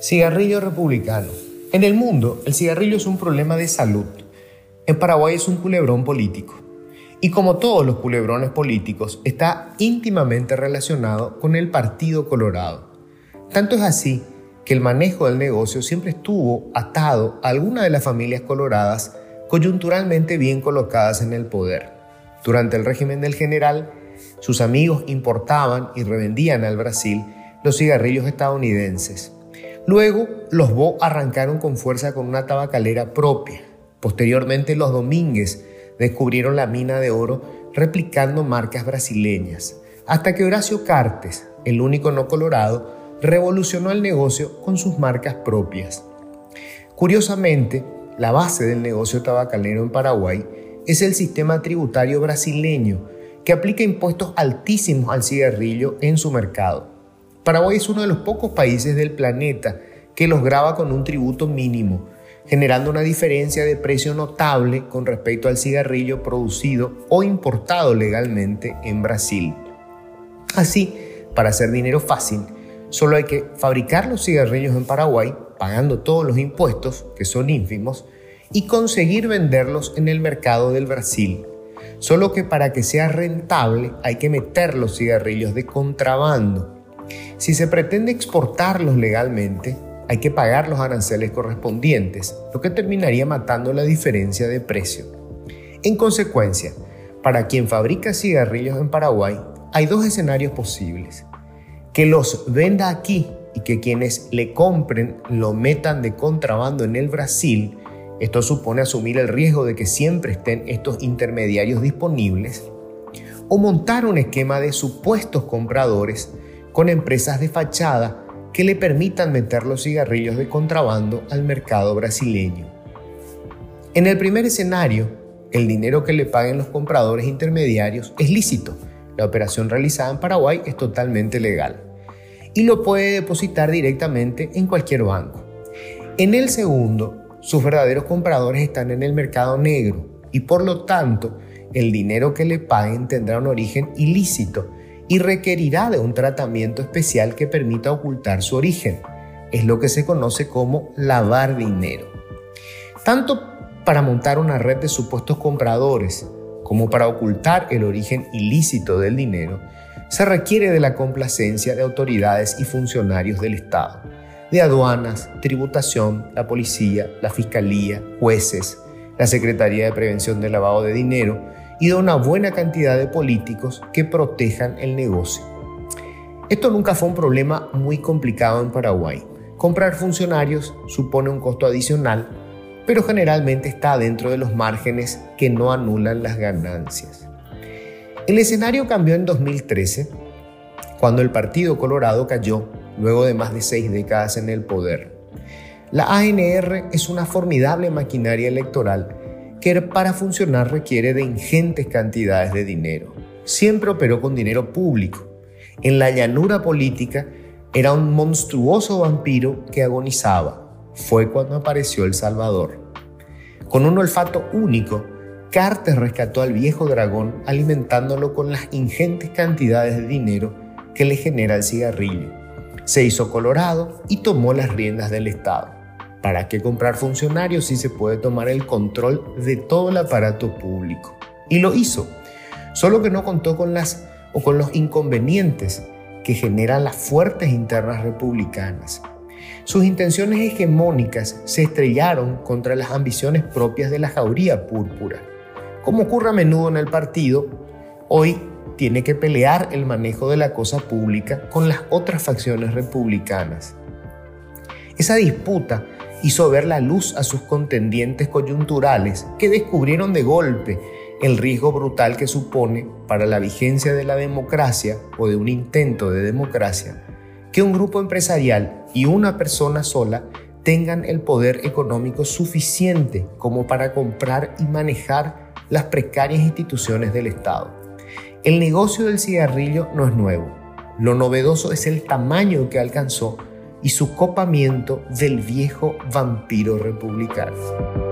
Cigarrillo republicano. En el mundo, el cigarrillo es un problema de salud. En Paraguay es un culebrón político. Y como todos los culebrones políticos, está íntimamente relacionado con el Partido Colorado. Tanto es así que el manejo del negocio siempre estuvo atado a alguna de las familias coloradas coyunturalmente bien colocadas en el poder. Durante el régimen del general, sus amigos importaban y revendían al Brasil los cigarrillos estadounidenses. Luego, los Bo arrancaron con fuerza con una tabacalera propia. Posteriormente, los Domínguez descubrieron la mina de oro replicando marcas brasileñas, hasta que Horacio Cartes, el único no colorado, revolucionó el negocio con sus marcas propias. Curiosamente, la base del negocio tabacalero en Paraguay es el sistema tributario brasileño, que aplica impuestos altísimos al cigarrillo en su mercado. Paraguay es uno de los pocos países del planeta que los graba con un tributo mínimo, generando una diferencia de precio notable con respecto al cigarrillo producido o importado legalmente en Brasil. Así, para hacer dinero fácil, solo hay que fabricar los cigarrillos en Paraguay, pagando todos los impuestos, que son ínfimos, y conseguir venderlos en el mercado del Brasil. Solo que para que sea rentable hay que meter los cigarrillos de contrabando si se pretende exportarlos legalmente, hay que pagar los aranceles correspondientes, lo que terminaría matando la diferencia de precio. En consecuencia, para quien fabrica cigarrillos en Paraguay, hay dos escenarios posibles. Que los venda aquí y que quienes le compren lo metan de contrabando en el Brasil. Esto supone asumir el riesgo de que siempre estén estos intermediarios disponibles. O montar un esquema de supuestos compradores con empresas de fachada que le permitan meter los cigarrillos de contrabando al mercado brasileño. En el primer escenario, el dinero que le paguen los compradores intermediarios es lícito. La operación realizada en Paraguay es totalmente legal y lo puede depositar directamente en cualquier banco. En el segundo, sus verdaderos compradores están en el mercado negro y por lo tanto el dinero que le paguen tendrá un origen ilícito y requerirá de un tratamiento especial que permita ocultar su origen. Es lo que se conoce como lavar dinero. Tanto para montar una red de supuestos compradores como para ocultar el origen ilícito del dinero, se requiere de la complacencia de autoridades y funcionarios del Estado, de aduanas, tributación, la policía, la fiscalía, jueces, la Secretaría de Prevención del Lavado de Dinero, y de una buena cantidad de políticos que protejan el negocio. Esto nunca fue un problema muy complicado en Paraguay. Comprar funcionarios supone un costo adicional, pero generalmente está dentro de los márgenes que no anulan las ganancias. El escenario cambió en 2013, cuando el Partido Colorado cayó luego de más de seis décadas en el poder. La ANR es una formidable maquinaria electoral que para funcionar requiere de ingentes cantidades de dinero. Siempre operó con dinero público. En la llanura política era un monstruoso vampiro que agonizaba. Fue cuando apareció El Salvador. Con un olfato único, Carter rescató al viejo dragón alimentándolo con las ingentes cantidades de dinero que le genera el cigarrillo. Se hizo colorado y tomó las riendas del Estado. ¿Para qué comprar funcionarios si se puede tomar el control de todo el aparato público? Y lo hizo, solo que no contó con las o con los inconvenientes que generan las fuertes internas republicanas. Sus intenciones hegemónicas se estrellaron contra las ambiciones propias de la jauría púrpura. Como ocurre a menudo en el partido, hoy tiene que pelear el manejo de la cosa pública con las otras facciones republicanas. Esa disputa hizo ver la luz a sus contendientes coyunturales que descubrieron de golpe el riesgo brutal que supone para la vigencia de la democracia o de un intento de democracia que un grupo empresarial y una persona sola tengan el poder económico suficiente como para comprar y manejar las precarias instituciones del Estado. El negocio del cigarrillo no es nuevo. Lo novedoso es el tamaño que alcanzó y su copamiento del viejo vampiro republicano.